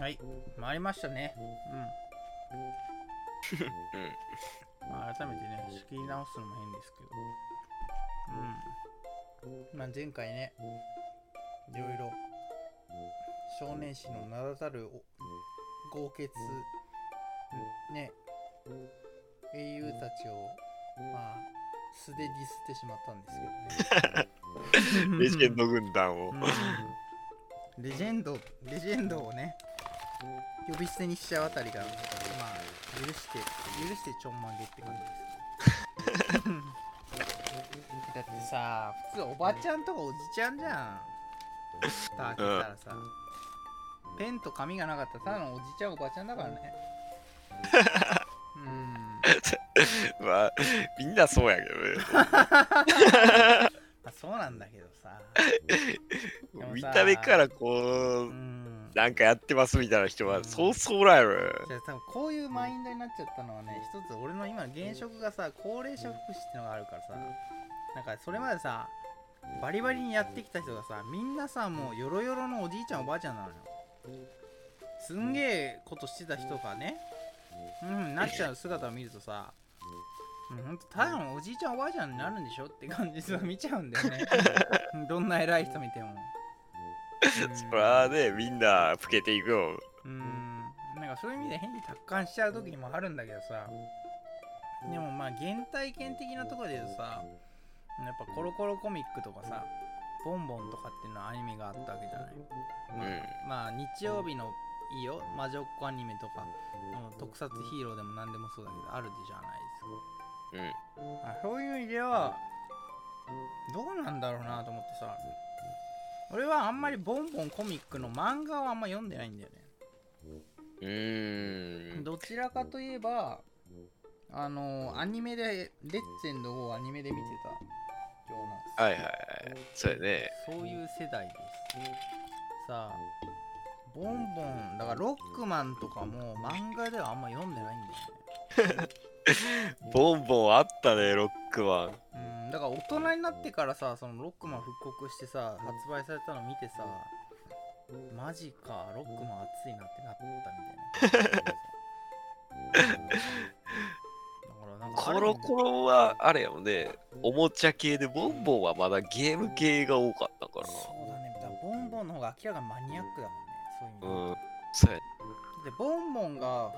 はい、回りましたね。うん。まあ、改めてね、仕切り直すのも変ですけど。うん。まあ、前回ね、いろいろ、少年誌の名だたるお豪傑、ね、英雄たちを、まあ、素でディスってしまったんですけどね。レジェンド軍団を。うんレジェンド、レジェンドをね、呼び捨てにしちゃうあたりが、まあ、許して、許してちょんまげって感じです。だってさ、普通おばちゃんとかおじちゃんじゃん。蓋開けたらさ、ペンと紙がなかったらただのおじちゃんおばちゃんだからね。うん。まあ、みんなそうやけどね。あそうなんだけどさ見た目からこうう、ん。なんかやってますみたいな人は、うん。そうそうらやろ。じゃあ多分こういうマインドになっちゃったのはね一つ俺の今の現職がさ高齢者福祉ってのがあるからさなんかそれまでさバリバリにやってきた人がさみんなさもうヨロヨロのおじいちゃんおばあちゃんなのよ。すんげえことしてた人がねうん。なっちゃう姿を見るとさうん、ほんとただのおじいちゃんおばあちゃんになるんでしょって感じでさ見ちゃうんだよね。う んどんな偉い人見ても、うんそらね、みんな老けていくよ。うん。なんかそういう意味で変に達観しちゃう時もあるんだけどさ。でもまあ原体験的なところで言うとさやっぱコロコロコミックとかさボンボンとかっていうのはアニメがあったわけじゃない、まあうん。まあ日曜日のいいよ。魔女っ子アニメとかうん特撮ヒーローでも何でもそうだけどあるじゃないですか。うん。あそういう意味ではどうなんだろうなと思ってさ俺はあんまりボンボンコミックの漫画はあんま読んでないんだよねうーん。どちらかといえばあのアニメでレッツェンドをアニメで見てたようなはいはいはい。そうやね。そういう世代ですさあボンボンだからロックマンとかも漫画ではあんま読んでないんだよね ボンボンあったね、ロックマン。うんだから大人になってからさそのロックマン復刻してさ発売されたの見てさマジかロックマン熱いなってなったみたいな。コロコロはあれやもんね、おもちゃ系で、ボンボンはまだゲーム系が多かったからそうだね。だボンボンの方が明らかにマニアックだもんねそういう意味。うん。そうや。でボンボンがふ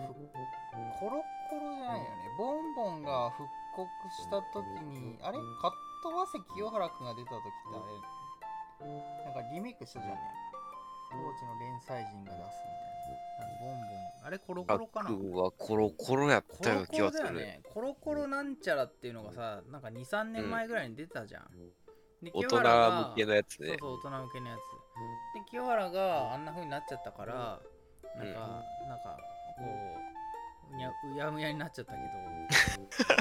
コロコロじゃないよね。ボンボンが復刻した時にあれ？カットバセ清原くんが出た時ってあれ？なんかリメイクしたじゃんね当時の連載人が出すみたいな。ボンボン。あれコロコロかな？くんはコロコロやっコたようなロコロ気がする。ね。コロコロなんちゃらっていうのがさなんか23年前ぐらいに出たじゃん、で大人向けのやつね。そうそう大人向けのやつ。で清原があんな風になっちゃったからなんか、うん。なんかこううにゃうやむやになっちゃったけど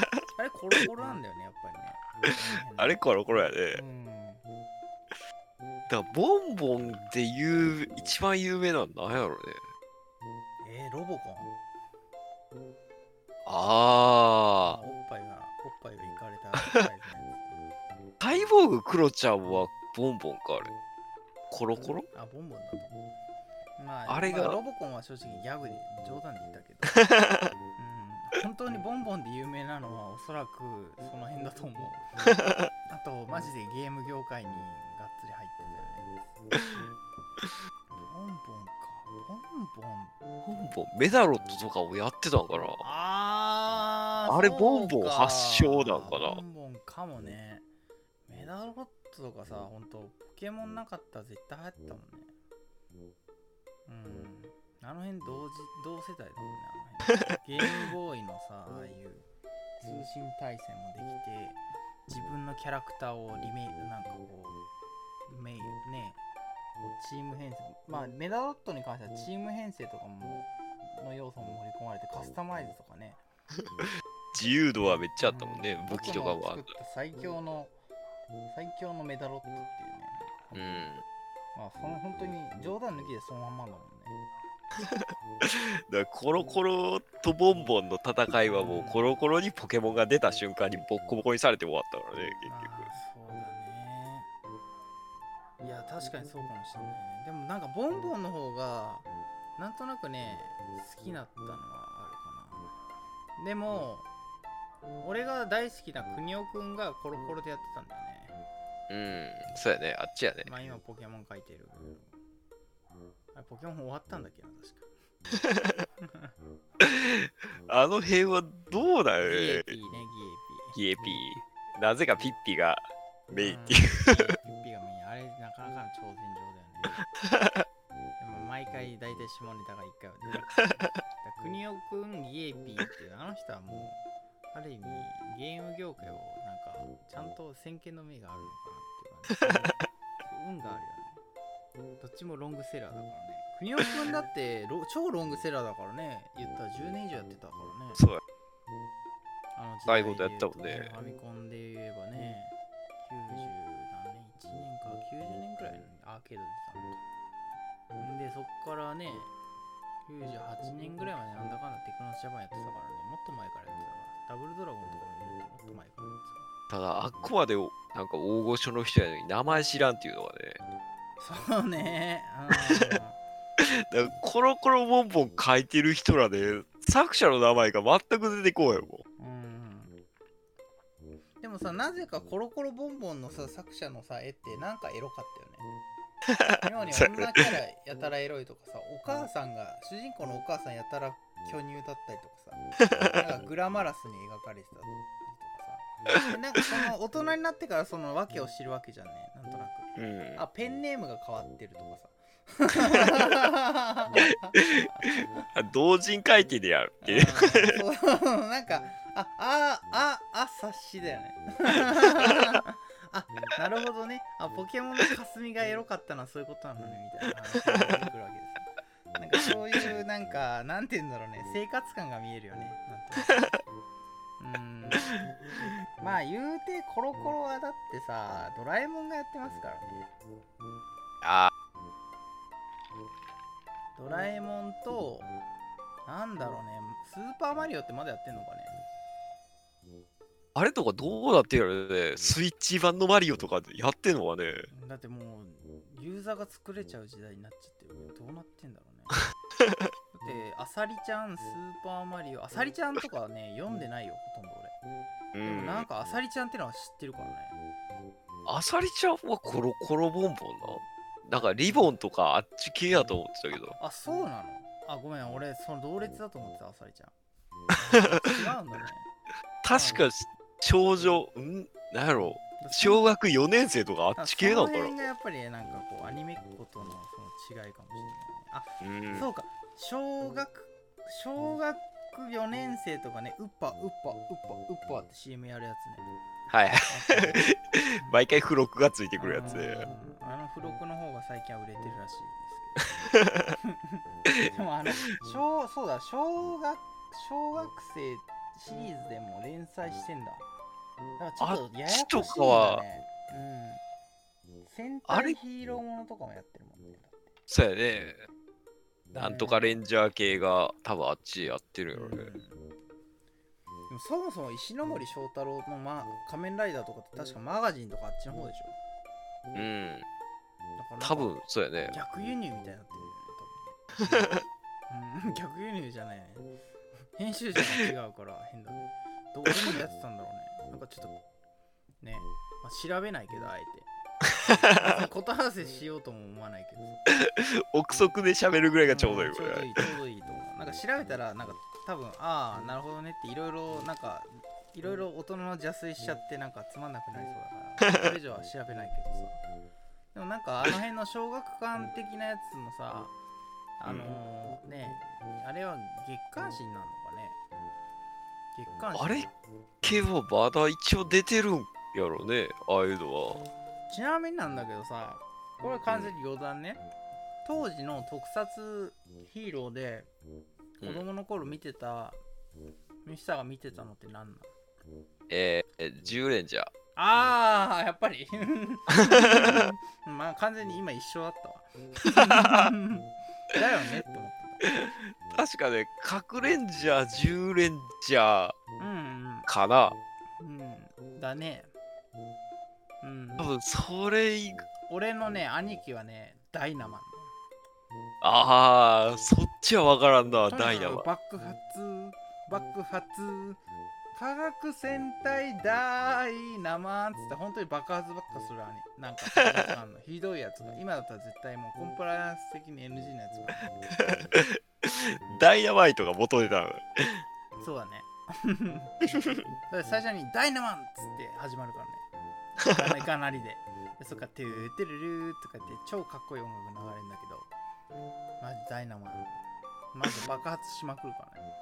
あれコロコロなんだよねやっぱりね あれコロコロやねう。んだからボンボンっていう一番有名なのなんやろね。えー、ロボコン？あおっぱいがおっぱいがいかれた サイズのやー。サイボーグクロちゃんはボンボンかあれ。コロコロ？つあボンボンだと思うまああれがまロボコンは正直ギャグで冗談で言ったけどうん 本当にボンボンで有名なのはおそらくその辺だと思う。あとマジでゲーム業界にがっつり入ってたよね。ボンボンか。ボンボン。ボンボン。メダロットとかをやってたんかなあーあれボンボン発祥な。んか。なボンボンかもね。メダロットとかさほんとポケモンなかったら絶対流行ってたもんね。うんあの辺同時同世代だもんねあの辺ゲームボーイのさああいう通信対戦もできて自分のキャラクターをリメイクなんかこうメイねチーム編成まあメダロットに関してはチーム編成とかもの要素も盛り込まれてカスタマイズとかね自由度はめっちゃあったもんね。うん武器とかもあっ僕の作った最強の最強のメダロットっていうねた。うん。まあその本当に冗談抜きでそのまんまだもんね だコロコロとボンボンの戦いはもうコロコロにポケモンが出た瞬間にボッコボコにされて終わったからね、まあ結局。そうだね。いや確かにそうかもしれない。ねでもなんかボンボンの方がなんとなくね好きだったのはあるかな。でも俺が大好きな国尾くんがコロコロでやってたんだよね。うん、そうやね、あっちやね。まあ今ポケモン書いてるあれポケモン終わったんだっけな確か。あの辺はどうだよギエねピーねギエピー。なぜかピッピがギエピーメインっていう。うん。ギエピーがメイン。あれなかなかの挑戦状だよね。でも毎回大体下ネタが一回は出てくる。国尾くんギエピーっていうあの人はもうある意味ゲーム業界をなんかちゃんと先見の明があるのかなっていう感じ 運があるよねどっちもロングセラーだからね国尾くんだってロ超ロングセラーだからね言ったら10年以上やってたからねそうや。あの時長いことやったもんねファミコンで言えばね、90何年 ?1 年か90年くらいのアーケードでたのか。んで、そっからね、98年ぐらいまでなんだかんだテクノスジャパンやってたからね、もっと前からやってたから、ダブルドラゴンとかももっと前からやってただ、あっこまでおなんか大御所の人やのに名前知らんっていうのがね。た。そうね。だからコロコロボンボン書いてる人らで、作者の名前が全く出てこうよ、もうん。うんでもさ、なぜかコロコロボンボンのさ、作者のさ、絵ってなんかエロかったよね。妙に女キャラやたらエロいとかさ、お母さんが、主人公のお母さんやたら巨乳だったりとかさ、なんかグラマラスに描かれてたりとかさ、でなんかその大人になってからその訳を知るわけじゃんね、なんとなく。う。うん。あ、ペンネームが変わってるとかさ。あ同人書いてでやるって なんか、あ、あ、あ、あ、察しだよね。あ、なるほどね。あ、ポケモンの霞がエロかったのはそういうことなのね、みたいな話が出てくるわけですよ。なんかそういう、なんか、なんて言うんだろうね、生活感が見えるよね。なんとなくうん。まあ言うて、コロコロはだってさ、ドラえもんがやってますからね。あドラえもんと、なんだろうね、スーパーマリオってまだやってんのかね。あれとかどうなってるのね、スイッチ版のマリオとかでやってんのかね。だってもうユーザーが作れちゃう時代になっちゃってるどうなってんだろうね だってあさりちゃんスーパーマリオあさりちゃんとかはね読んでないよほとんど俺うん。なんかあさりちゃんってのは知ってるからね。あさりちゃんはコロコロボンボンな。なんかリボンとかあっち系やと思ってたけど。あそうなの？あごめん俺その同列だと思ってたあさりちゃん。違うんだね。確か少女、ん？なんやろ？小学4年生とかあっち系なのかな？その辺がやっぱりなんかこうアニメっ子とのその違いかもしれないね。あうん。そうか。小学小学4年生とかねウッパウッパウッパウッパって CM やるやつね。はい。毎回付録がついてくるやつ。で。うんあの付録の方が最近は売れてるらしいですけど。でもあの 小そうだ小学小学生シリーズでも連載してんだ。だからちょっとややこしいんだあっちとかはね。うん。戦隊ヒーローものとかもやってるもんねそうやね。なんとかレンジャー系が多分あっちやってるよね。うん。でもそもそも石ノ森章太郎の、ま、仮面ライダーとかって確かマガジンとかあっちの方でしょ。うん。だからなんか多分そうやね。逆輸入みたいになってるよね多分。ね、うん、逆輸入じゃないね。編集者が違うから変だね。どういうのやってたんだろうね。なんかちょっとね、まあ、調べないけどあえて別に答え合わせしようとも思わないけど。憶測で喋るぐらいがちょうどいいんこれ。ちょうどいいちょうどいいと思う。なんか調べたらなんか多分ああなるほどねっていろいろなんかいろいろ大人の邪推しちゃってなんかつまんなくなりそうだからそれ以上は調べないけどさ。でもなんかあの辺の小学館的なやつもさあのーねあれは月刊誌になるのかね。月刊誌。あれ？系はまだ一応出てるんやろね、ああいうのは。ちなみになんだけどさこれは完全に余談ね、当時の特撮ヒーローで子供の頃見てた、ミシタが見てたのって何なのえー、10レンジャー。ああやっぱり。まあ完全に今一緒だったわ。だよねって思って確かね、核レンジャー、10レンジャーたうん。かな。うん。うん。だねうん。多分それ以俺のね兄貴はねダイナマン。ああ、そっちはわからんな、とにかくダイナマ。爆発爆発。科学戦隊ダイナマンっつって本当に爆発ばっかするアニなんか特別感の。ひどいやつが。今だったら絶対もうコンプライアンス的に NG のやつが。ダイナマイトが元ネタなの。そうだね。最初にダイナマンっつって始まるからねかなりででそっからトゥーテルルーとか言って超かっこいい音楽流れるんだけどマジダイナマンマジ爆発しまくるからね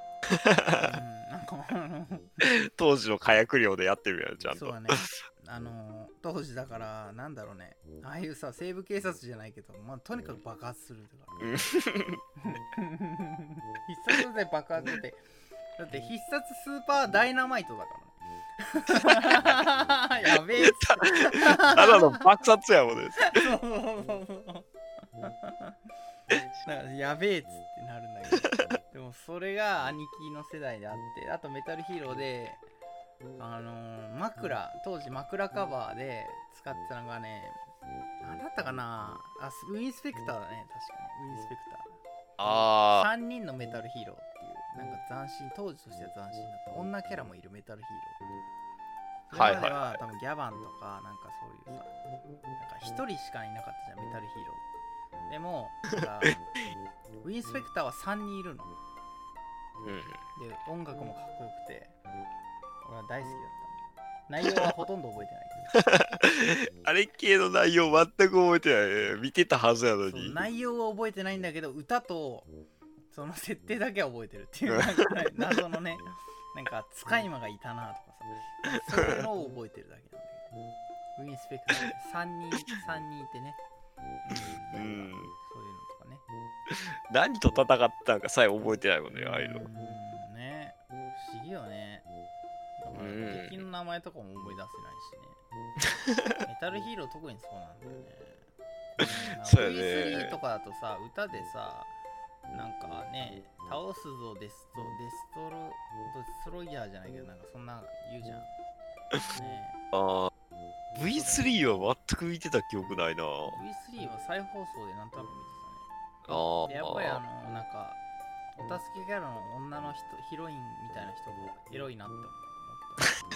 当時の火薬量でやってるやん、ちゃんと。そうだね。あのー当時だから、なんだろうね。ああいうさ、西部警察じゃないけど、まあ、とにかく爆発するとか。うん 必殺で爆発って。だって必殺スーパーダイナマイトだからね。やべえっつって。ただの爆殺やもんね。やべえっつってなるんだけど。でもそれが兄貴の世代であってあとメタルヒーローであのー枕当時枕カバーで使ってたのがね何だったかな。あウィンスペクターだね確かにウィンスペクター。あ3人のメタルヒーローなんか斬新当時としては斬新だった女キャラもいるメタルヒーローそれまでは多分ギャバンとかなんかそういうさなんか一人しかいなかったじゃんメタルヒーローでもなんかウィンスペクターは3人いるのあ。うん。で音楽もかっこよくて俺は大好きだった内容はほとんど覚えてないけど あれ系の内容全く覚えてないね。見てたはずやのに。内容は覚えてないんだけど歌とその設定だけは覚えてるっていう 謎のねなんか使い魔がいたなとかさ。そういうのを覚えてるだけなんだけど。ウィンスペクターで3人三人いてね。うん、そういうのとかね。何と戦ったんかさえ覚えてないもんね、ああいうの。うん。ね。不思議よね。だからうん敵の名前とかも思い出せないしね。メタルヒーロー特にそうなんだよね。うんそうやね。V3 とかだとさ歌でさなんかね倒すぞデストデストロデストロイヤーじゃないけどなんかそんな言うじゃんねああ。V3 は全く見てた記憶ないな。V3 は再放送でなんとなく見てたねああ。でやっぱりあのなんかお助けキャラの女の人ヒロインみたいな人がエロいなって思っ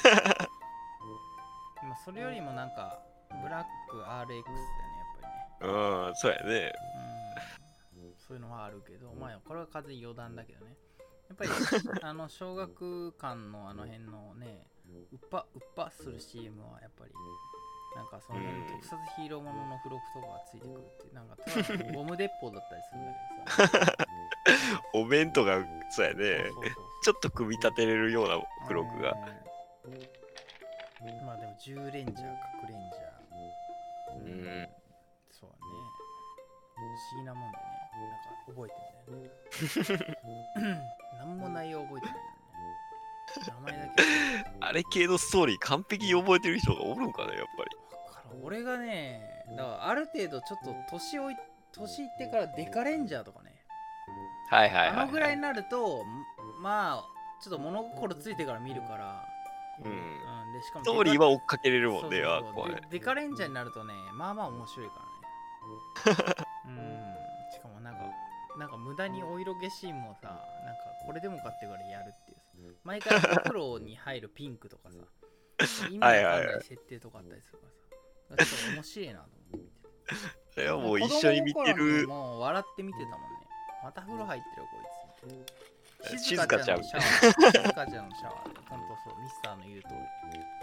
た まあそれよりもなんかブラック RX だよねやっぱりねうん、そうやね。うんそういうのはあるけどまあこれは完全に余談だけどねやっぱり あの小学館のあの辺のねうっぱうっぱする CM はやっぱりなんかその辺の特撮ヒーローものの付録とかがついてくるってなんかただのゴム鉄砲だったりするんだけどさ お弁当が、そうやね。ちょっと組み立てれるような付録が。うんまあでも10レンジャー、核レンジャー。うんそうだね。不思議なもんでね。覚えてんだよね。何も内容覚えてない。名前だけ。あれ系のストーリー完璧に覚えてる人がおるんかね、やっぱり。俺がね、だからある程度ちょっと年をい年いってからデカレンジャーとかね。はいはいはい、あのぐらいになると、まあ、ちょっと物心ついてから見るから。うん。うん、でしかもストーリーは追っかけれるもんね、そうそうそうで。デカレンジャーになるとねまあまあ面白いからね なんか無駄にお色気シーンもさなんかこれでもかってからいやるっていうさ。毎回黒に入るピンクとかさ。意味わかんない設定とかあったりするからさ。ちょっと面白いなと思ってそれはもう一緒に見てる。もう笑って見てたもんね。また風呂入ってるよこいつ静香ちゃん。のシャワー。静香ちゃんのシャワー。ほんとそうミスターの言う通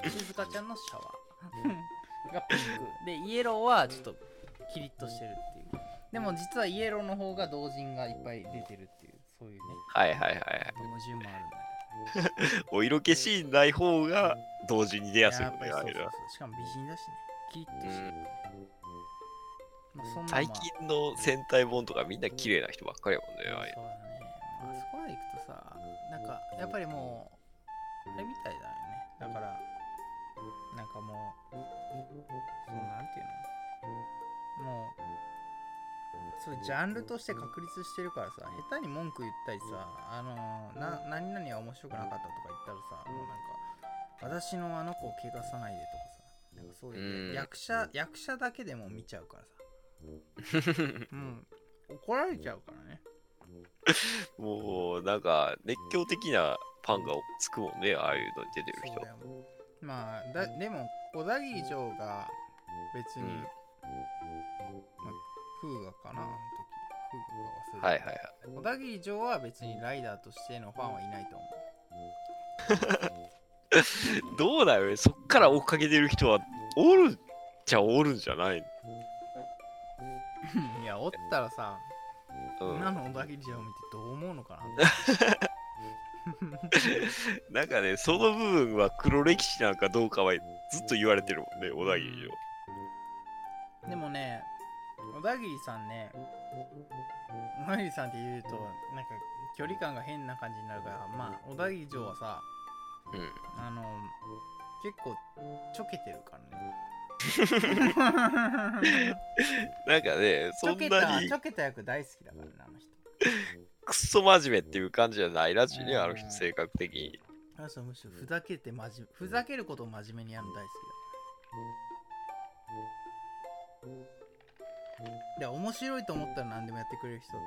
り。静香ちゃんのシャワー。がピンク。でイエローはちょっとキリッとしてるっていうでも実はイエローの方が同人がいっぱい出てるっていうそういうねはいはいはいはい。矛盾もあるんだお色気シーンない方が同時に出やすいもんね、やっぱりそうそうあれは。そうしかも美人だしねキリッとしてる、まあそんな最まあ近の戦隊本とかみんな綺麗な人ばっかりやもんね、ああいうそうだね。まあ、そこまで行くとさ、なんか、やっぱりもう、あれみたいだよね。だから、なんかもう、そうなんていうのもう、そうジャンルとして確立してるからさ、下手に文句言ったりさ、あのーな、何々は面白くなかったとか言ったらさ、もうなんか、私のあの子を怪我さないでとかさ、なんかそういう、うん。役者、役者だけでも見ちゃうからさ、うん、怒られちゃうからね。もうなんか熱狂的なファンがつくもんね、ああいうのに出てる人。まあだでも小田切城が別に、うん。まあ、空ガかなあの時空ガか忘れた。はいはいはい。小田切城は別にライダーとしてのファンはいないと思う。どうだよね、そっから追っかけてる人はおるっちゃおるんじゃない いやおったらさ、の、うん、今の小田切城を見てどう思うのかな。なんかね、その部分は黒歴史なんかどうかはずっと言われてるもんね、小田切城。でもね小田切さんね小田切さんって言うとなんか距離感が変な感じになるからまあ小田切城はさうん。あの結構ちょけてるからね。なんかね、ちそんなに。ちょけた役大好きだからねあの人。くっそ真面目っていう感じじゃないらしいね、うん。あの人、性格的に。あの人むしろふざけて真面目ふざけることを真面目にやるの大好きだからで面白いと思ったら何でもやってくれる人だと。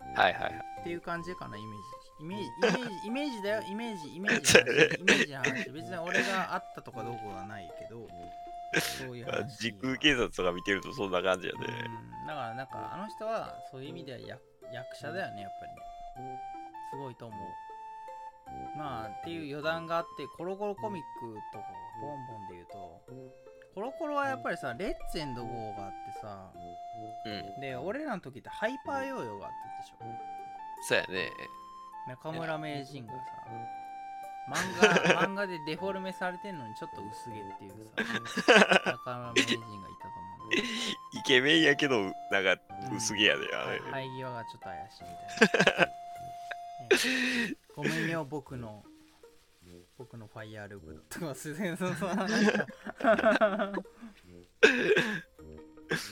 思うはいはいはい。っていう感じかなイメージ。イメージイメージイメージだよ。イメージイメージ イメージの話別に俺があったとかどうこうはないけど。そういうあ話時空警察とか見てるとそんな感じやね。うん。だからなんかあの人はそういう意味では役役者だよねやっぱり。ねすごいと思う。まあっていう余談があってコロコロコミックとかボンボンで言うとコロコロはやっぱりさレッツエンドゴーがあってさうん。で俺らの時ってハイパーヨーヨーがあったでしょそうやね。中村名人がさ漫画 漫画でデフォルメされてんのにちょっと薄毛っていうさ中村名人がいたと思う イケメンやけど、なんか薄毛やで、あれ。生え際がちょっと怪しいみたいな。ね ごめんよ、僕の。僕のファイヤー ループとか、すげえ、そうそう、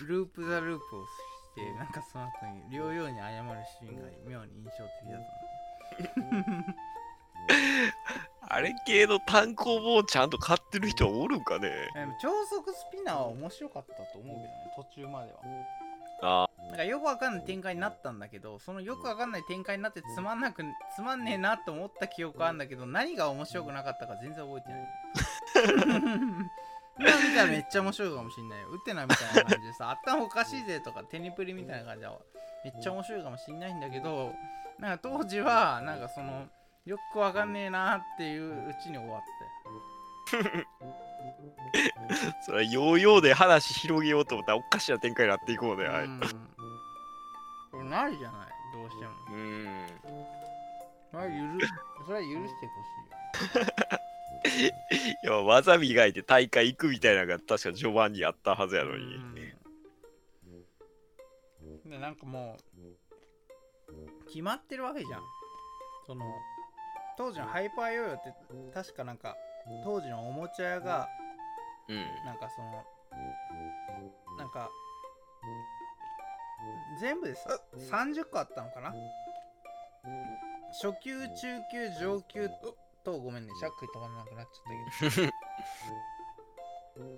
ループ・ザ・ループをして、なんかその後に、両用に謝るシーンが妙に印象的だったあれ系の単行本をちゃんと買ってる人はおるんかね？超速スピナーは面白かったと思うけどね、途中までは。あなんかよくわかんない展開になったんだけど、そのよくわかんない展開になってつまんなく、つまんねえなと思った記憶あるんだけど、何が面白くなかったか全然覚えてない。今見たらめっちゃ面白いかもしんないよ。打ってないみたいな感じでさ、頭おかしいぜとか、テニプリみたいな感じで、めっちゃ面白いかもしんないんだけど、なんか当時は、なんかその、よくわかんねえなっていううちに終わって。それはヨーヨーで話広げようと思ったらおかしな展開になっていこうね、あれ。うん。これないじゃない、どうしても。うん。それは許それは許してほしいよ。いや、技磨いて大会行くみたいなのが確か序盤にあったはずやのに。うんでなんかもう決まってるわけじゃんその当時のハイパーヨーヨーって確かなんか当時のおもちゃ屋がうん。なんかそのなんか全部でさ30個あったのかな？初級中級上級とごめんねしゃっくり止まらなくなっちゃったけど。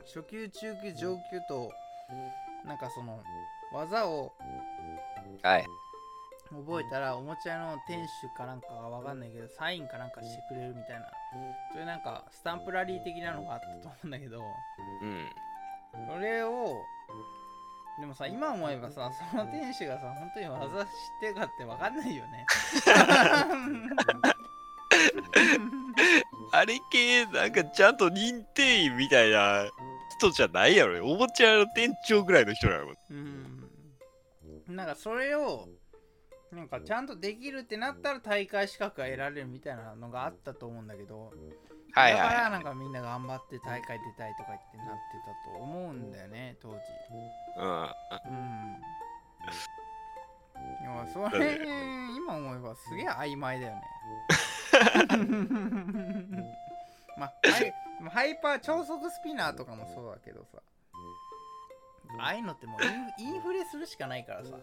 初級中級上級となんかその技をはい。覚えたらおもちゃの店主かなんかがわかんないけどサインかなんかしてくれるみたいなそういうなんかスタンプラリー的なのがあったと思うんだけどうん。それをでもさ今思えばさその店主がさ本当に技知ってるかってわかんないよね あれ系、なんかちゃんと認定員みたいな人じゃないやろね。おもちゃの店長ぐらいの人なの。うんなんかそれをなんかちゃんとできるってなったら大会資格が得られるみたいなのがあったと思うんだけどはいだからはなんかみんな頑張って大会出たいとか言ってなってたと思うんだよね当時。い。うん。うん。いやそれ今思えばすげえ曖昧だよね。まあハイハイパー超速スピナーとかもそうだけどさ。ああいうのってもうインインフレするしかないからさ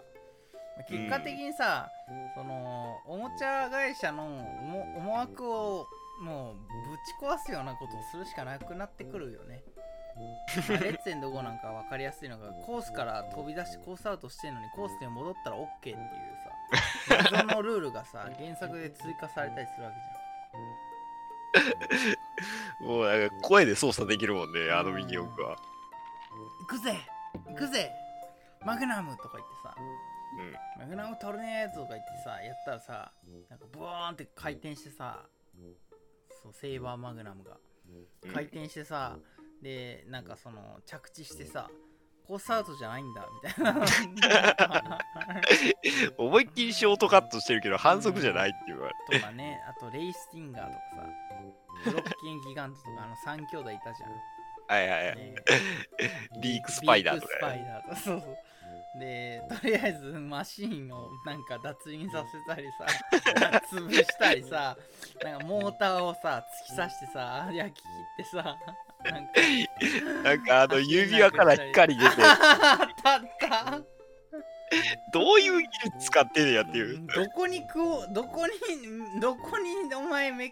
結果的にさ、そのおもちゃ会社の思思惑をもうぶち壊すようなことをするしかなくなってくるよねまあレッツエンドゴーなんか分かりやすいのがコースから飛び出してコースアウトしてるのにコースに戻ったら OK っていうさ謎のルールがさ原作で追加されたりするわけじもうなんか声で操作できるもんね、あのミニ四駆は。ゃん行くぜ行くぜマグナムとか言ってさマグナム取るねーとか言ってさやったらさなんかブワーンって回転してさそうセイバーマグナムがうん。回転してさ、でなんかその着地してさコースアウトじゃないんだみたいな思いっきりショートカットしてるけど、反則じゃないっていうか。とかねあとレイスティンガーとかさブロッケンギガントとかあの3兄弟いたじゃん、はいはいはい。ね、ビークスパイダーとかビークスパイダーとかそうそうでとりあえずマシーンをなんか脱輪させたりさ 潰したりさなんかモーターをさ突き刺してさ焼き切ってさなんかなんかあの指輪から光出て、たあった。どういう技術使ってんねやっていう。どこに食おうどこにどこにお前め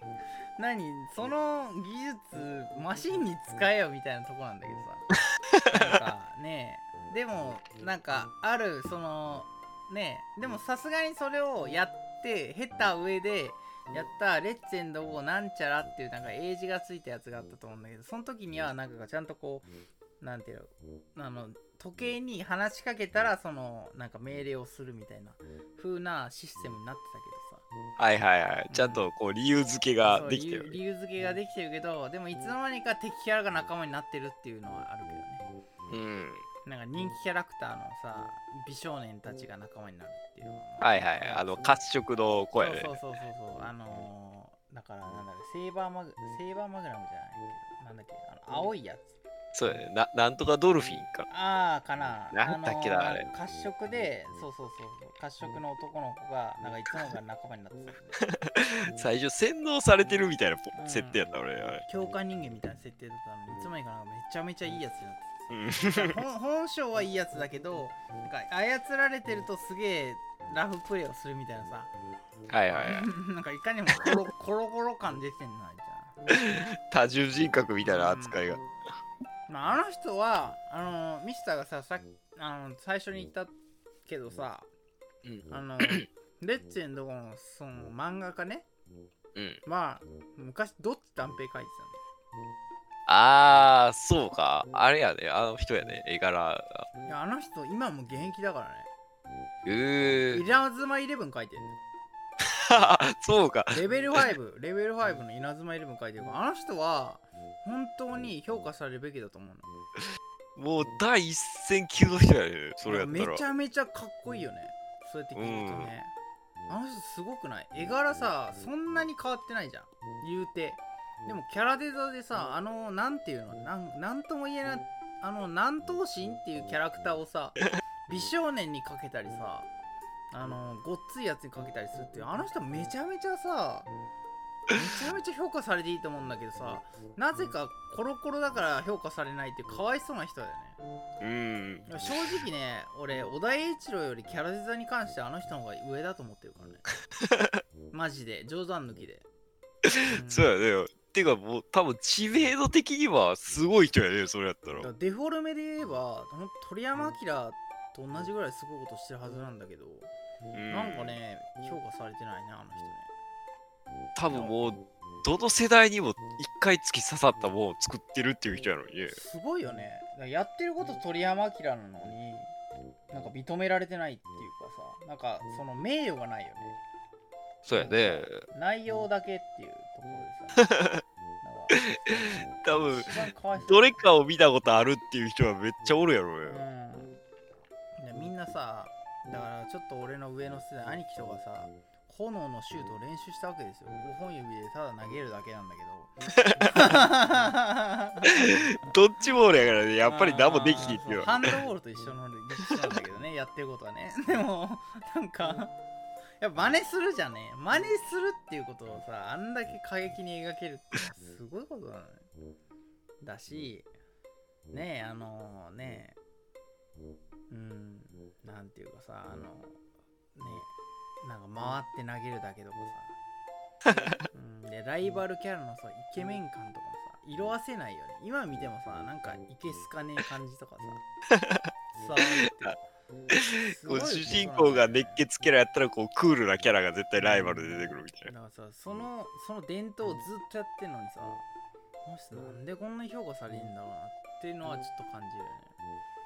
何その技術マシンに使えよみたいなとこなんだけどさ。なんかねえでもなんかあるそのねえでもさすがにそれをやって経た上でやったレッツエンドゴーなんちゃらっていうなんか英字がついたやつがあったと思うんだけどその時にはなんかちゃんとこうなんていうのあの時計に話しかけたらそのなんか命令をするみたいな風なシステムになってたけどさ。はいはいはい。ちゃんとこう理由付けができてる。理由理由付けができてるけどでもいつの間にか敵キャラが仲間になってるっていうのはあるけどね。うん。なんか人気キャラクターのさ美少年たちが仲間になるっていうのははいはい。あの、褐色の声ねそ。うそうそうそうあのー、だからなんだろうセーバーマグセーバーマグナムじゃないけどなんだっけあの青いやつそうやね。ななんとかドルフィンか。ああかななんだっけなあれ褐色でそうそうそうそう褐色の男の子がなんかいつもが仲間になってた 最初洗脳されてるみたいなポうん設定やった俺。あれ共感人間みたいな設定だったのにいつの間にかなめちゃめちゃいいやつになって。本本性はいいやつだけどなんか操られてるとすげえラフプレーをするみたいなさはいはいはい。なんかいかにもコロコロコロ感出てんなみたいな 多重人格みたいな扱いが。まあ、あの人はあのミスターがささあの最初に言ったけどさうん。あの レッツエンドのその漫画家ねうん。まあ昔どっち断平書いてたんだよあー、そうか。あれやね。あの人やね。絵柄が。いやあの人今も現役だからねうー。稲妻イレブン書いてる そうか。レベル5 レベル5の稲妻イレブン書いてるからあの人は本当に評価されるべきだと思うのもう第一線級の人やね。それやったらめち。ゃめちゃかっこいいよねそうやって聞くとね、あの人すごくない？絵柄さそんなに変わってないじゃん言うてでもキャラデザでさあのなんていうの？なんなんとも言えないあの南東神っていうキャラクターをさ 美少年にかけたりさあのごっついやつにかけたりするっていうあの人めちゃめちゃさめちゃめちゃ評価されていいと思うんだけどさなぜかコロコロだから評価されないっていうかわいそうな人だよね。うん。正直ね俺小田栄一郎よりキャラデザに関してあの人の方が上だと思ってるからね。マジで。冗談抜きで、ん。そうやね。てかもう多分知名度的にはすごい人やね。それやったらデフォルメで言えば鳥山明と同じぐらいすごいことしてるはずなんだけど、うんなんかね評価されてないねあの人ね多分もうどの世代にも一回突き刺さったものを作ってるっていう人やのにね。すごいよねやってること鳥山明なのになんか認められてないっていうかさなんかその名誉がないよねそうやね。内容だけっていうところでさなんか多分どれかを見たことあるっていう人はめっちゃおるやろね。うんでみんなさだからちょっと俺の上の世代兄貴とかさ炎のシュートを練習したわけですよ5本指でただ投げるだけなんだけど どっちも俺やからね、やっぱり何もできひんっていう。ハンドボールと一緒の力士なんだけどねやってることはねでもなんかや真似するじゃんね真似するっていうことをさあんだけ過激に描けるってすごいことなのよ。だしねえあのねえうんなんていうかさあのねえなんか回って投げるだけとかさ、うん、でライバルキャラのさイケメン感とかもさ色あせないよね。今見てもさなんかいけすかねえ感じとかさ伝わるっていう こう主人公が熱血キャラやったらこうクールなキャラが絶対ライバルで出てくるみたいな。だからさそのその伝統をずっとやってんのにさこの人なんでこんな評価されるんだろうなっていうのはちょっと感じるよね、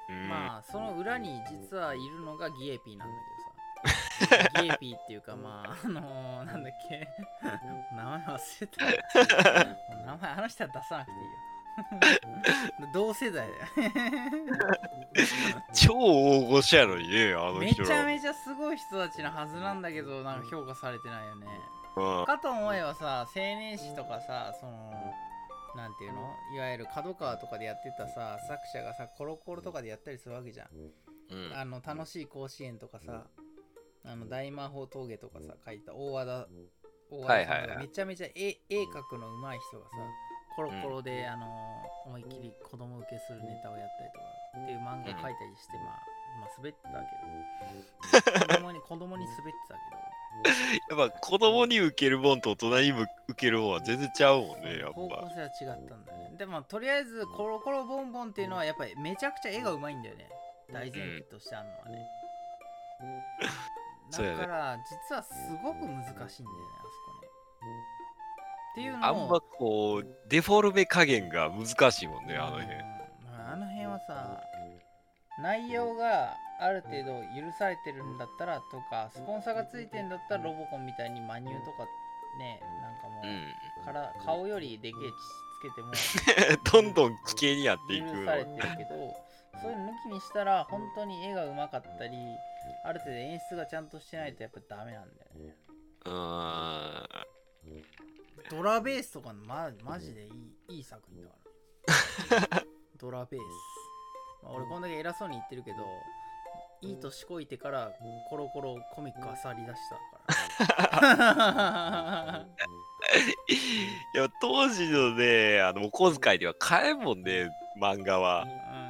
うん。まあその裏に実はいるのがギエピーなんだけどさ。ギエピーっていうかまあ あのー、なんだっけ。名前忘れた。名前あの人は出さなくていいよ 同世代だよ。超大御所やのにね、あのめ。ちゃめちゃすごい人たちのはずなんだけどなんか評価されてないよね。うん。かと思えばさ青年誌とかさそのなんていうの？いわゆる角川とかでやってたさ作者がさコロコロとかでやったりするわけじゃん、うん。あの楽しい甲子園とかさあの大魔法峠とかさ書いた大和田大和田さんはいはいはい。がめちゃめちゃ絵絵描くの上手い人がさコロコロで、あの思いっきり子供受けするネタをやったりとかっていう漫画を描いたりして、まあまあ滑ったけど。子供に子供に滑ってたけど。やっぱ子供に受けるもんと大人にも受けるもんは全然ちゃうもんね、やっぱ。方向性は違ったんだよね。でもとりあえずコロコロボンボンっていうのはやっぱりめちゃくちゃ絵がうまいんだよね。大前提としてあるのはね、そうやね。だから実はすごく難しいんだよねあそこねっていうあのをんまこう、デフォルメ加減が難しいもんね、あの辺。うんまああの辺はさ内容がある程度許されてるんだったらとかスポンサーがついてんだったらロボコンみたいにマニューとかねなんかもう、うん。から顔よりでけえ血つけても どんどん危険になっていく許されてるけどそういうの抜きにしたら本当に絵がうまかったりある程度演出がちゃんとしてないとやっぱダメなんだよねうーん。ドラベースとかまマジでいいいい作品だから。ドラベース、まあ、俺こんだけ偉そうに言ってるけどいい年こいてからコロコロコミック漁り出したから。いや、当時のね、あの、お小遣いでは買えんもんね、漫画は。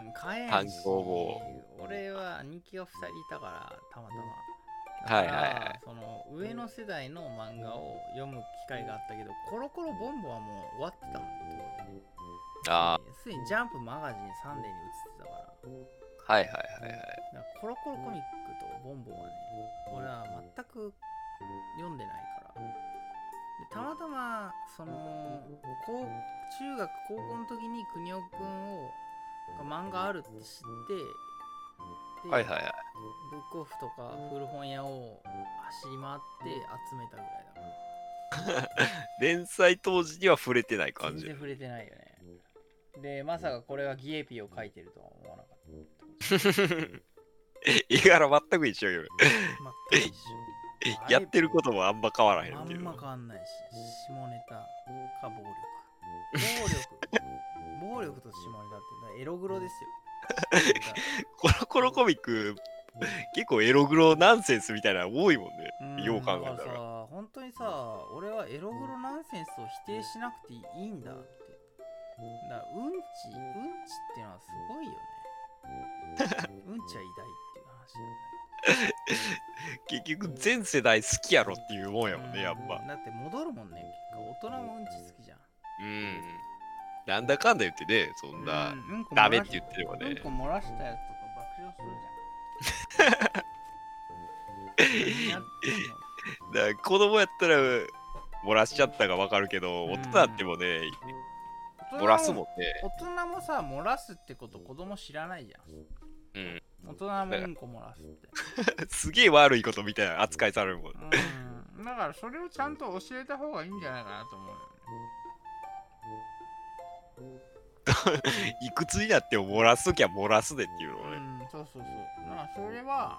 うん買えんし。単行本。俺は兄貴が2人いたからたまたまはいはいはいその上の世代の漫画を読む機会があったけどコロコロボンボはもう終わってたもんねあすでにジャンプマガジンサンデーに映ってたからあ、はいはいはいはい。だからコロコロコミックとボンボはね俺は全く読んでないからでたまたまその高中学高校の時に邦夫くんをが漫画あるって知ってではいはいはい。ブックオフとか古本屋を走り回って集めたぐらいだから。連載当時には触れてない感じ。全然。触れてないよねでまさかこれがギエピを書いてるとは思わなかった。絵柄全く一緒よ。全く一緒。やってることもあんま変わらへんっていう。あんま変わんないし下ネタか暴力暴力。暴力と下ネタってだからエログロですよ。コロコロコミック、結構エログロナンセンスみたいなの多いもんね。うんよう考えたら。本当にさ俺はエログロナンセンスを否定しなくていいんだって。だうんちうんちっていうのはすごいよね。うんちは偉大っていう話だよね。結局全世代好きやろっていうもんやもんね、やっぱ。だって戻るもんね結果大人もうんち好きじゃん。うん。なんだかんだ言ってね、そんな、うんうんこ漏らしダメって言ってればね。うんこ漏らしたやつとか爆笑するじゃん だから子供やったら漏らしちゃったがわかるけど、うん大人だってもね、漏らすもんね。大人もさ漏らすってこと子供知らないじゃんうん。大人もうんこ漏らすって すげえ悪いことみたいな扱いされるもん。うんだからそれをちゃんと教えた方がいいんじゃないかなと思うよね いくつになっても漏らすときは漏らすでっていうのをね。うんそうそうそうそれは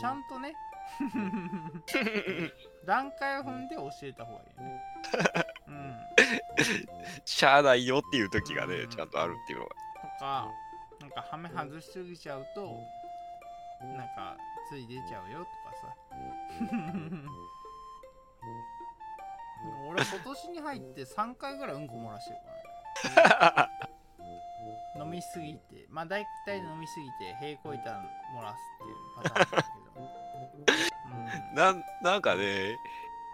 ちゃんとね 段階を踏んで教えた方がいいよね。うん。しゃあないよっていう時がねう、ん。ちゃんとあるっていうのが。とかなんかハメ外しすぎちゃうとなんかつい出ちゃうよとかさ。俺今年に入って3回ぐらいうんこ漏らしてるからね 飲みすぎてまあ大体飲みすぎて平行板漏らすっていうパターンなんだけど、なんなんかね、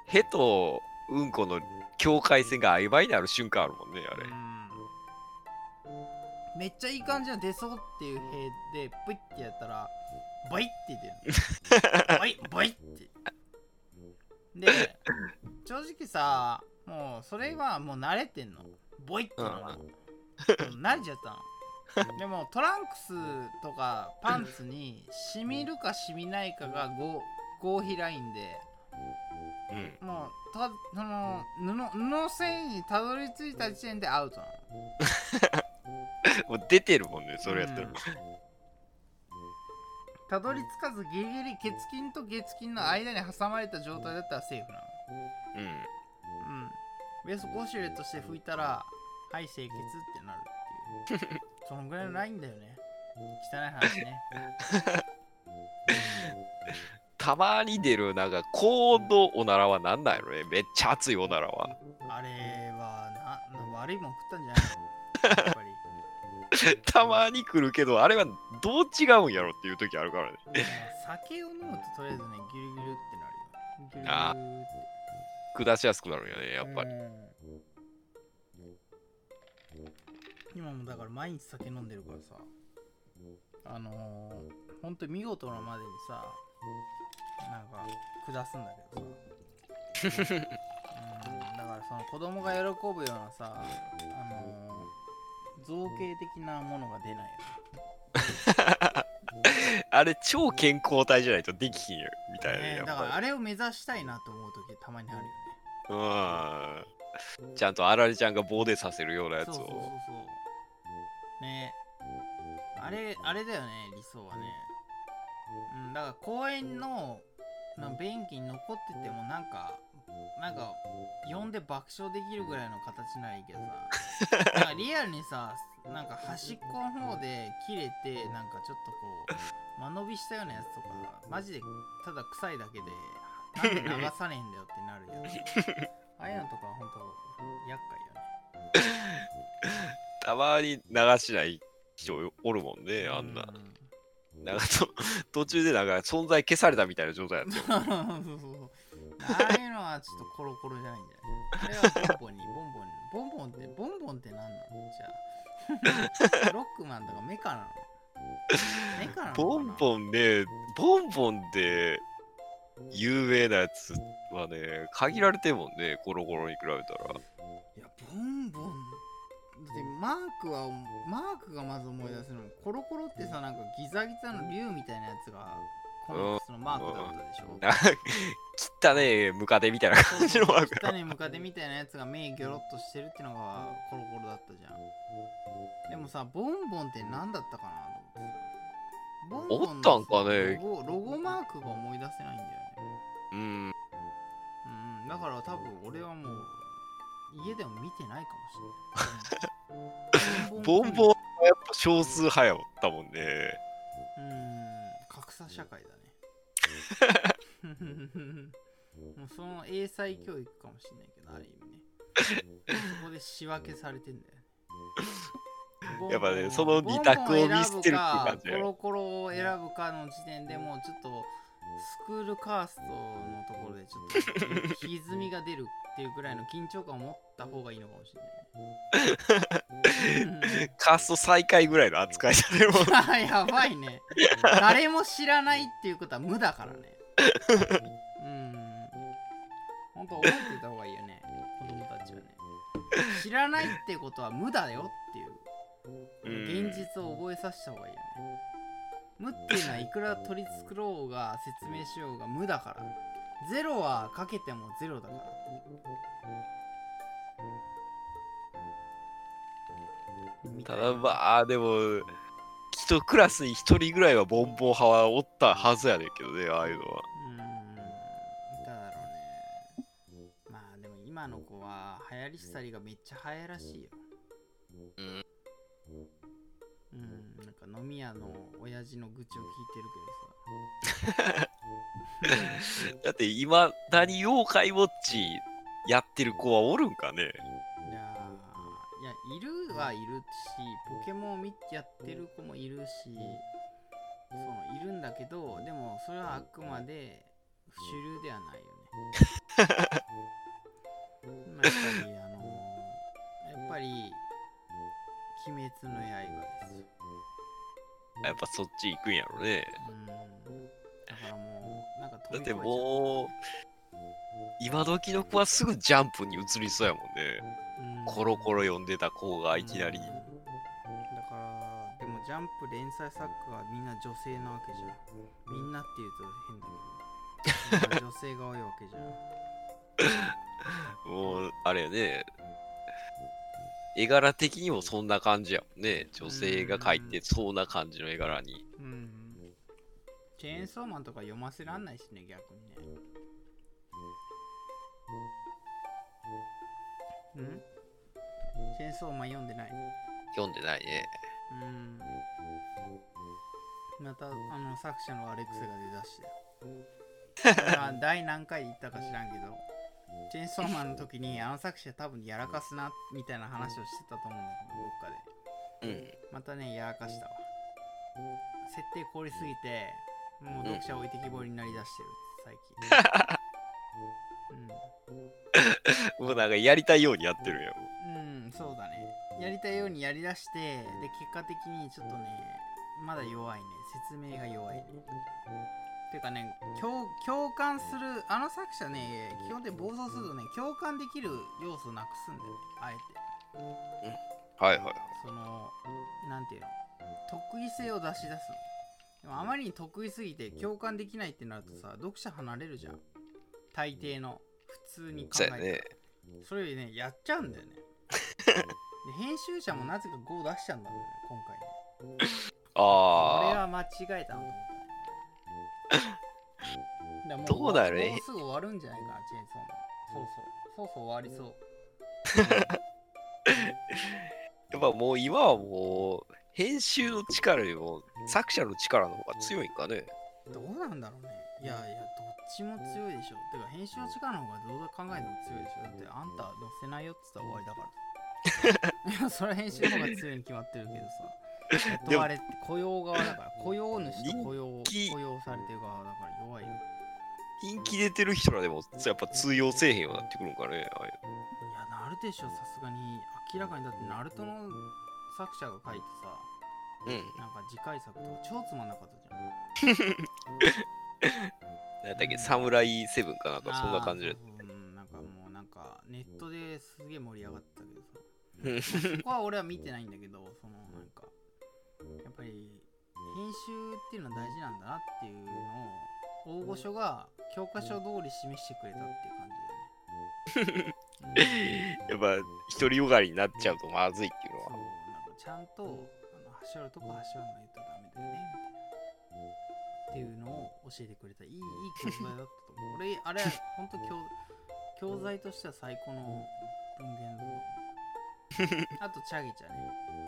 へとうんこの境界線が曖昧になる瞬間あるもんね、あれ。うん。うんめっちゃいい感じの出そうっていう塀でプイッてやったらバイって言ってる バイバイって。で正直さもうそれはもう慣れてんの。ボイってのが、もう慣れちゃったの。でもトランクスとかパンツに染みるか染みないかが合合皮ラインでうん。もうたその布布繊維にたどり着いた時点でアウトなの。もう出てるもんねそれやったら、うん。たどり着かずギリギリ血筋と月筋の間に挟まれた状態だったらセーフなの。うん。うん。ベースウォシュレットして拭いたらはい清潔ってなるっていう。そのぐらいのラインだよね。汚い話ねたまに出るなんか高度おならはなんなんやろね。めっちゃ熱いおならは。あれはなな悪いもん食ったんじゃないの？やっぱり。たまに来るけどあれはどう違うんやろっていう時あるからね。酒を飲むととりあえずねギュルギュルってなるよ。ギュルギあュルって。下しやすくなるんやねやっぱり今もだから毎日酒飲んでるからさ。あのー、ほんと見事なまでにさなんか下すんだけどさ、うん、だからその子供が喜ぶようなさあのー、造形的なものが出ないよ。ね あれ超健康体じゃないとできひんよみたいな。ねだからぱあれを目指したいなと思う時たまにあるよね。りうん。ちゃんとあられちゃんが棒でさせるようなやつを。そうそうね。あれあれだよね理想はね。うんだから公園のな便器に残っててもなんかなんか呼んで爆笑できるぐらいの形ならいいけどさ。なんかリアルにさなんか端っこの方で切れてなんかちょっとこう間延びしたようなやつとかマジでただ臭いだけでなんで流さねえんだよってなるやつ。ああいうのとかは本当厄介よねたまに流しない人おるもんねあんなうなんかと 途中でなんか存在消されたみたいな状態やったよ そうそうそうああいうのはちょっとコロコロじゃないんだよね。あれはボンボンに、ボンボンに。ボンボンって、ボンボンって何なの？じゃあ。ロックマンとかメカなの？メカなのかな？ボンボンねボンボンで有名なやつはね限られてるもんねコロコロに比べたらいや、ボンボン。だってマークは、マークがまず思い出せるの。コロコロってさ、なんかギザギザの竜みたいなやつが、コミックスのマークだったでしょ？なん。か汚ねえムカデみたいな感じのマーク。汚いムカデみたいなやつが目ギョロッとしてるってのがコロコロだったじゃん。でもさボンボンって何だったかなボンボンのおったんかね。ロゴロゴマークが思い出せないんだよね。うん。うん。だから多分俺はもう家でも見てないかもしれないボンボン。はやっぱ少数派やったもんね。うん格差社会だね。もうその英才教育かもしれないけどある意味ね。そこで仕分けされてんだよね。やっぱねその二択を見捨てるっていう感じコロコロを選ぶかの時点でもうちょっとスクールカーストのところでちょっと歪みが出るっていうぐらいの緊張感を持った方がいいのかもしれないカースト最下位ぐらいの扱いされるも やばいね。誰も知らないっていうことは無だからね。うん。ほんと覚えてた方がいいよね。子供たちはね。知らないってことは無だよっていう。うん現実を覚えさせた方がいいよね。無っていうのはいくら取り繕おうが説明しようが無だから。ゼロはかけてもゼロだから。みただまあでも一クラスに一人ぐらいはボンボン派はおったはずやねんけどねああいうのはうーん、だろうね。まあでも今の子は流行りしたりがめっちゃ流行らしいよ。うんか飲み屋の親父の愚痴を聞いてるけどさ。だって今何妖怪ウォッチやってる子はおるんかね？いやーいや、いるはいるし、ポケモンを見てやってる子もいるし、そのいるんだけど、でもそれはあくまで主流ではないよね。まあやっぱり、あのーやっぱり、鬼滅の刃ですよやっぱそっち行くんやろね。うんだからもうなんかだってもう、今時の子はすぐジャンプに移りそうやもんね。うんコロコロ読んでた子がいきなりうん。だからでもジャンプ連載作家はみんな女性なわけじゃんみんなって言うと変だけど女性が多いわけじゃん もう、あれよね。絵柄的にもそんな感じやもんね。女性が描いてそうな感じの絵柄に。うん。チェーンソーマンとか読ませらんないしね逆にね。うん？チェーンソーマン読んでない？読んでないね。うん。またあの作者のアレックスが出だして。第何回言ったか知らんけどチェーンソーマンの時にあの作者多分やらかすなみたいな話をしてたと思うんだけどどっかで。うん。またねやらかしたわ。設定凍りすぎてもう読者置いてきぼりになりだしてる最近。もうなんかやりたいようにやってるやん。うん、うん、そうだね。やりたいようにやりだしてで結果的にちょっとねまだ弱いね。説明が弱いねていうかね共共感するあの作者ね基本的に暴走するとね共感できる要素をなくすんだよ。ねあえて。はいはい。そのなんていうの？得意性を出し出すの。でもあまりに得意すぎて共感できないってなるとさ読者離れるじゃん。大抵の。普通に考えてね。それよりねやっちゃうんだよね。で編集者もなぜか5出しちゃうんだよね今回。ねこれあは間違えたなと思ったね だどうだろうね。もうすぐ終わるんじゃないかなチェーンソーマンそうそうそうそう終わりそう。あ。やっぱもう今はもう、編集の力よりも作者の力の方が強いんかね。どうなんだろうね。いやいやどっちも強いでしょてか編集の力の方がどう考えても強いでしょだってあんた載せないよって言ったら終わりだから。いやそれは編集の方が強いに決まってるけどさ雇われ雇用側だから雇用主と雇用気雇用されてる側だから弱いよ。人気出てる人らでもやっぱ通用せえへんようになってくるんかね。ああいういやなるでしょさすがに。明らかにだってナルトの作者が書いてさうん。なんか次回作とか超つまんなかったじゃん。なんだっけ、サムライセブンかなんかそんな感じでうんなんかもうなんかネットですげえ盛り上がってた。けどさうんそこは俺は見てないんだけどそのなんかやっぱり編集っていうのは大事なんだなっていうのを大御所が教科書通り示してくれたっていう感じだよね、うん。やっぱ、独りよがりになっちゃうとまずいっていうのそう。は。なんかちゃんとあの走るとこ走らないとダメだよねみたいな。っていうのを教えてくれた。いいいい教材だったと思う。俺あれ本当教教材としては最高の文献だと思う。あとチャギチャね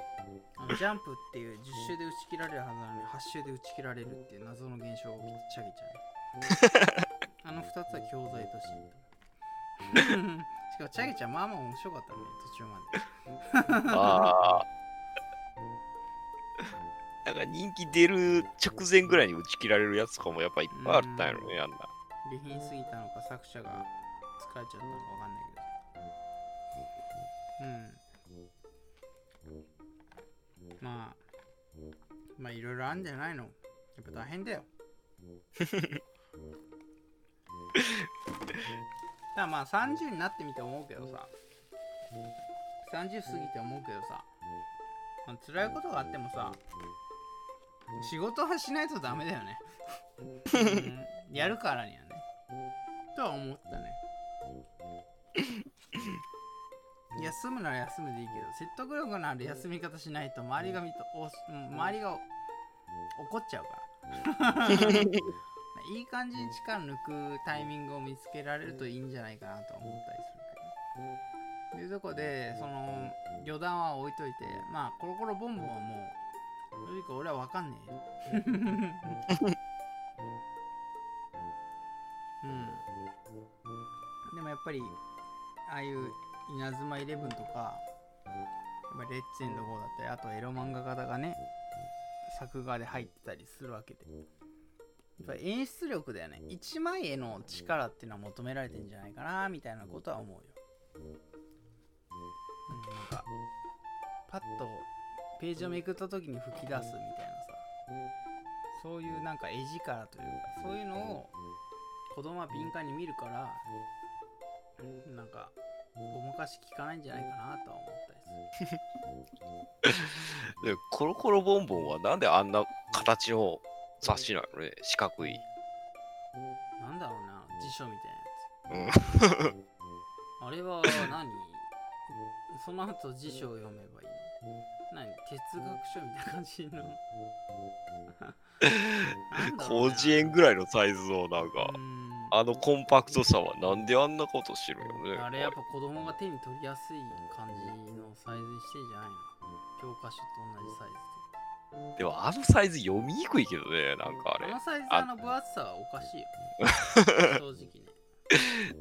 ジャンプっていう10周で打ち切られるはずなのに8周で打ち切られるっていう謎の現象が起きてチャギチャねあの2つは教材として。しかもチャギチャまあまあ面白かったね途中まで。ああ。なんか人気出る直前ぐらいに打ち切られるやつとかもやっぱいっぱいあったんやろね、あんな。下品すぎたのか作者が疲れちゃったのかわかんないけど。うんまあまあいろいろあるんじゃないの。やっぱ大変だよ。だまあ30になってみて思うけどさ。30過ぎて思うけどさ、まあ、辛いことがあってもさ仕事はしないとダメだよね。やるからにはね。とは思ったね。休むなら休むでいいけど説得力のある休み方しないと周りが見とおうん周りが怒っちゃうから。いい感じに力抜くタイミングを見つけられるといいんじゃないかなと思ったりするけどというとこでその余談は置いといてまあコロコロボンボンはもう正直俺は分かんねえよ。うん。でもやっぱりああいう稲妻イレブンとかやっぱレッツエンドゴーだったりあとエロ漫画家がね作画で入ってたりするわけで。やっぱ演出力だよね。一枚絵の力っていうのは求められてんじゃないかなみたいなことは思うよ、うん、なんかパッとページをめくった時に吹き出すみたいなさ。そういうなんか絵力というかそういうのを子供は敏感に見るからなんかごまかし効かないんじゃないかなとは思ったりする。でコロコロボンボンはなんであんな形の雑誌なのね？四角い。なんだろうな辞書みたいなやうん。つあれは何？その後辞書を読めばいい。の何？哲学書みたいな感じの。広辞苑ぐらいのサイズのなんか。う、んあのコンパクトさはなんであんなことしてるよね。あれやっぱ子供が手に取りやすい感じのサイズにしてんじゃないの。教科書と同じサイズとでもあのサイズ読みにくいけどね、なんかあれ。あの。サイズあの分厚さはおかしいよ 正直ね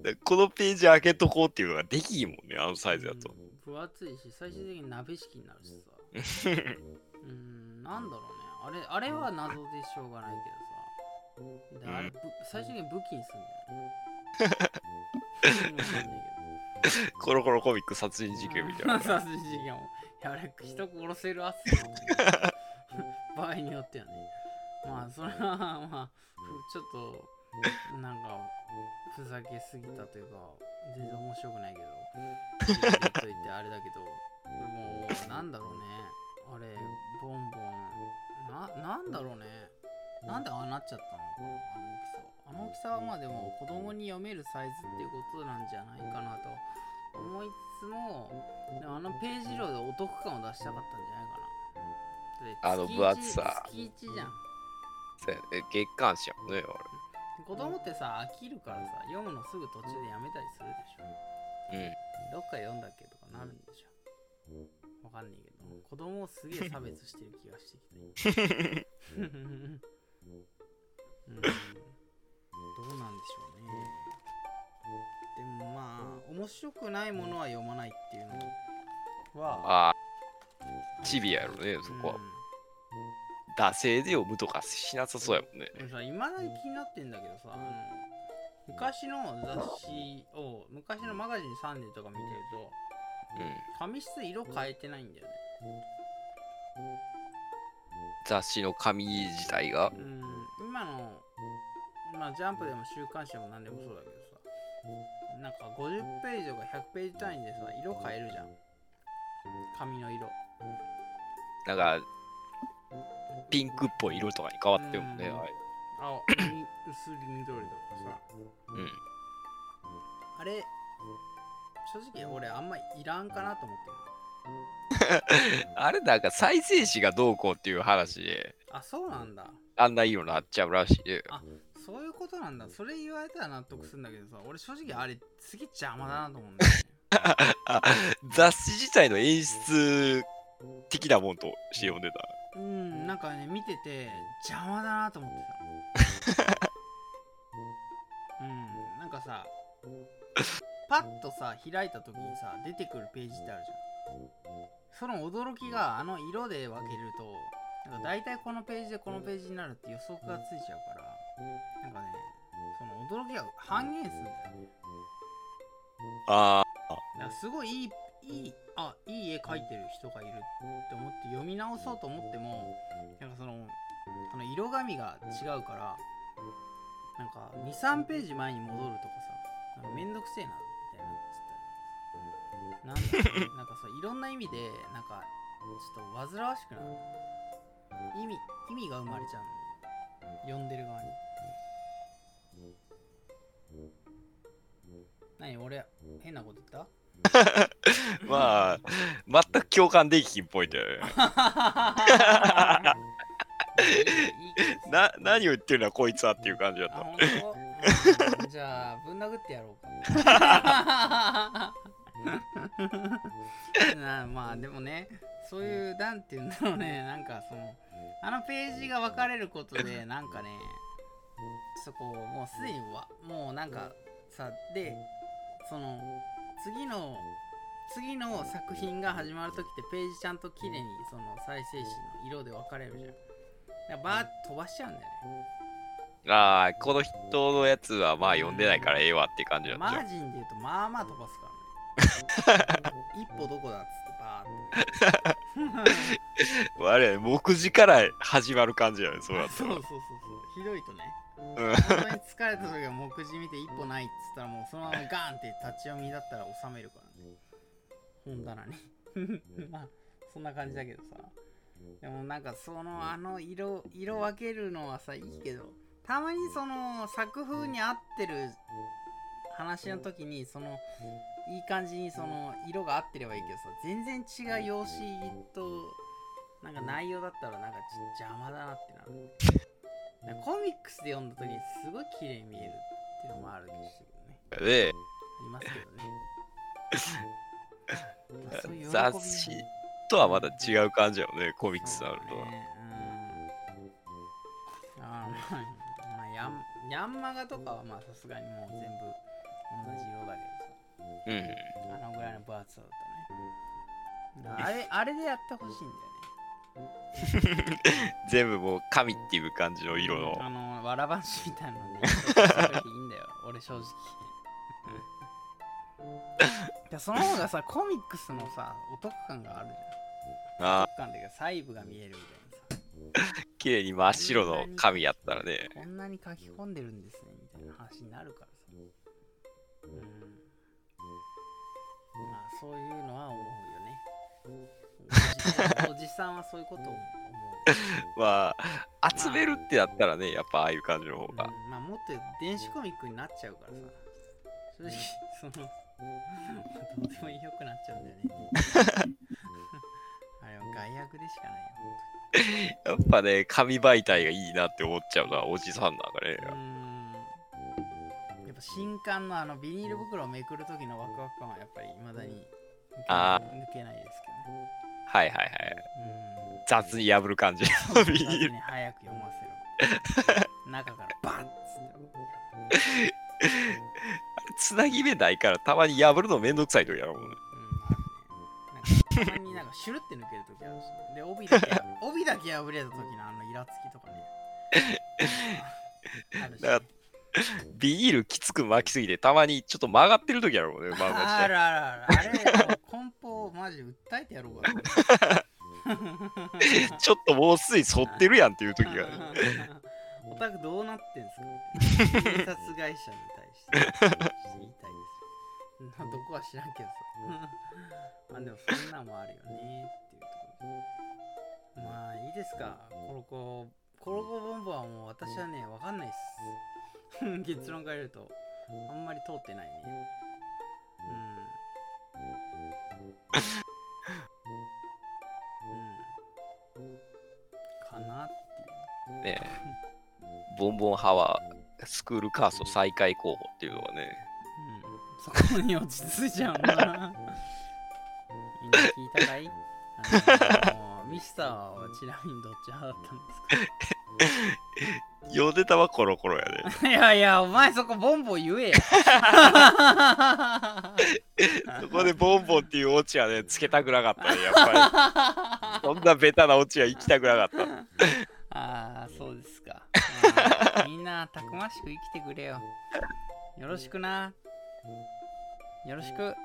でこのページ開けとこうっていうのができんもんね、あのサイズだと。うん分厚いし最終的に鍋敷きになるしさ。うんなんだろうね。あれあれは謎でしょうがないけどさであれ、ぶ最終的に武器にすんじゃないわかんないけどコロコロコミック殺人事件みたいな。殺人事件を。いや、あれ、人殺せる圧 場合によってはね。まあ、それは、まあ、ふちょっと、なんか、ふざけすぎたというか、全然面白くないけど、言っといてあれだけど、もう、なんだろうね。あれ、ボンボン、な、なんだろうね。なんでああなっちゃったの？あの大きさは。あの大きさはまあでも子供に読めるサイズっていうことなんじゃないかなと思いつつも、でもあのページ量でお得感を出したかったんじゃないかな。あので分厚さ月1じゃん。そうやね月刊誌やもんね、子供ってさ、飽きるからさ、読むのすぐ途中でやめたりするでしょ。あれ。どっか読んだっけとかなるんでしょ。わかんないけど、子供をすげえ差別してる気がしてきて。うんどうなんでしょうね。でもまあ、面白くないものは読まないっていうのは、ああ、チビやろね、そこは。惰性で読むとかしなさそうやもんね。いまだに気になってんだけどさ、あの昔の雑誌を、昔のマガジンサンデーとか見てると、紙質色変えてないんだよね。雑誌の紙自体が。うん、今の、まあ、ジャンプでも週刊誌でも何でもそうだけどさ、なんか50ページとか100ページ単位でさ、色変えるじゃん。紙の色。なんか、ピンクっぽい色とかに変わってるもんね。うんあれ青、薄い緑とかさ。うん。あれ、正直俺あんまいらんかなと思ってる。あれなんか再生紙がどうこうっていう話で、あ、そうなんだ。あんな色になっちゃうらしいで。あそういうことなんだ。それ言われたら納得するんだけどさ、俺正直あれ、すげえ邪魔だなと思うんだよ 雑誌自体の演出的なもんとして読んでた。うん、なんかね、見てて邪魔だなと思ってさ。うん、なんかさ、パッとさ、開いた時にさ、出てくるページってあるじゃん。その驚きがあの色で分けると、なんか大体このページでこのページになるって予測がついちゃうから、なんかね、その驚きが半減するんだよね。あだからすごいいい、いい、あ、いい絵描いてる人がいるって思って読み直そうと思っても、なんかその、あの色紙が違うから、なんか2、3ページ前に戻るとかさ、なんかめんどくせえな、っちゃったなんなんかさ、いろんな意味で、なんか、ちょっと煩わしくなる。意味、意味が生まれちゃうの。読んでる側に。何俺、変なこと言った、まあ、全く共感できひんっぽいんだよね。な、何を言ってるのはこいつはっていう感じだっ、た。じゃあ、ぶん殴ってやろうか。なまあ、でもね、そういう、なんていうんだろうね、なんかその、あのページが分かれることで、なんかね、そこ、もうすでにわ、もうなんかさ、で、その、次の、次の作品が始まるときってページちゃんと綺麗にその再生紙の色で分かれるじゃん。バーッと飛ばしちゃうんだよね。ああ、この人のやつはまあ読んでないからええわって感じだったマー。ジンで言うとまあまあ飛ばすか。一歩どこだっつってバーって。あれ、目次から始まる感じやね、そうやったら。そうそうそうそう。ひどいとね。うん。本当に疲れた時は目次見て一歩ないっつったらもうそのままガーンって立ち読みだったら収めるからね。本棚に。まあそんな感じだけどさ。でもなんかそのあの色色分けるのはさいいけどたまにその作風に合ってる話の時にそのいい感じにその色が合ってればいいけどさ全然違う用紙となんか内容だったらなんか邪魔だなってなる。なコミックスで読んだ時にすごい綺麗に見えるっていうのもあるけどね。で、ありますけどね。雑誌とはまた違う感じやよね、コミックスになると。そうだね。うん。あーまあ、まあ、ヤンヤンマガとかはまあさすがにもう全部同じ色だけうん。あのぐらいの分厚さだったね。あれあれでやってほしいんだよね。全部もう神っていう感じの色の。あのわらばんしみたいなので それでいいんだよ俺正直。いやその方がさコミックスのさお得感があるじゃん。おあ得感っていうか細部が見えるみたいなさ。ー 綺麗に真っ白の紙やったらね。こんなに書き込んでるんですねみたいな話になるからそういうのは思うよね。おじさんはそういうことを思う。まあ、集めるってやったらね、やっぱああいう感じの方が。うんまあもっと電子コミックになっちゃうからさ。正直そのどうでもよくなっちゃうんだよね。あれは外役でしかないよ。やっぱね、紙媒体がいいなって思っちゃうな、おじさんなんかね。うーんやっぱ新刊のあのビニール袋をめくる時のワクワク感はやっぱり未だに抜けあ抜けないですけどねはいはいはい。うん雑に破る感じ。そうビニール早く読ませろ中からバッつってつなぎ目ないからたまに破るのめんどくさい時やろもんね。うん、たまになんかシュルって抜けるときあるし、で、帯だけ、帯だけ破れたときのあのイラつきとかね。あるし、だか ビニールきつく巻きすぎてたまにちょっと曲がってる時やろもんね。漫画自体あるあるある。あれ、梱包マジ訴えてやろうか。ちょっともうすでに反ってるやんっていう時が、オタクどうなってんす？か印刷会社に対して言いたいですどこは知らんけどさ。まあでもそんなんもあるよねっていうところで。まあいいですか。コロコ、コロコボンボはもう私はね、わかんないっす。結論から言うと、あんまり通ってないね。うん。うん。かなっていう。ねボンボン派はスクールカースト再開候補っていうのはね、うん、そこに落ち着いちゃうな。みんな聞いたかい？あのミスターはちなみにどっち派だったんです 読んでたはコロコロやね。か いやいや、お前そこボンボン言えや。そこでボンボンっていうオチはね、つけたくなかったね、やっぱり。そんなベタなオチは行きたくなかった。ああ、そうですか。まあみんなたくましく生きてくれよ。よろしくな。よろしく。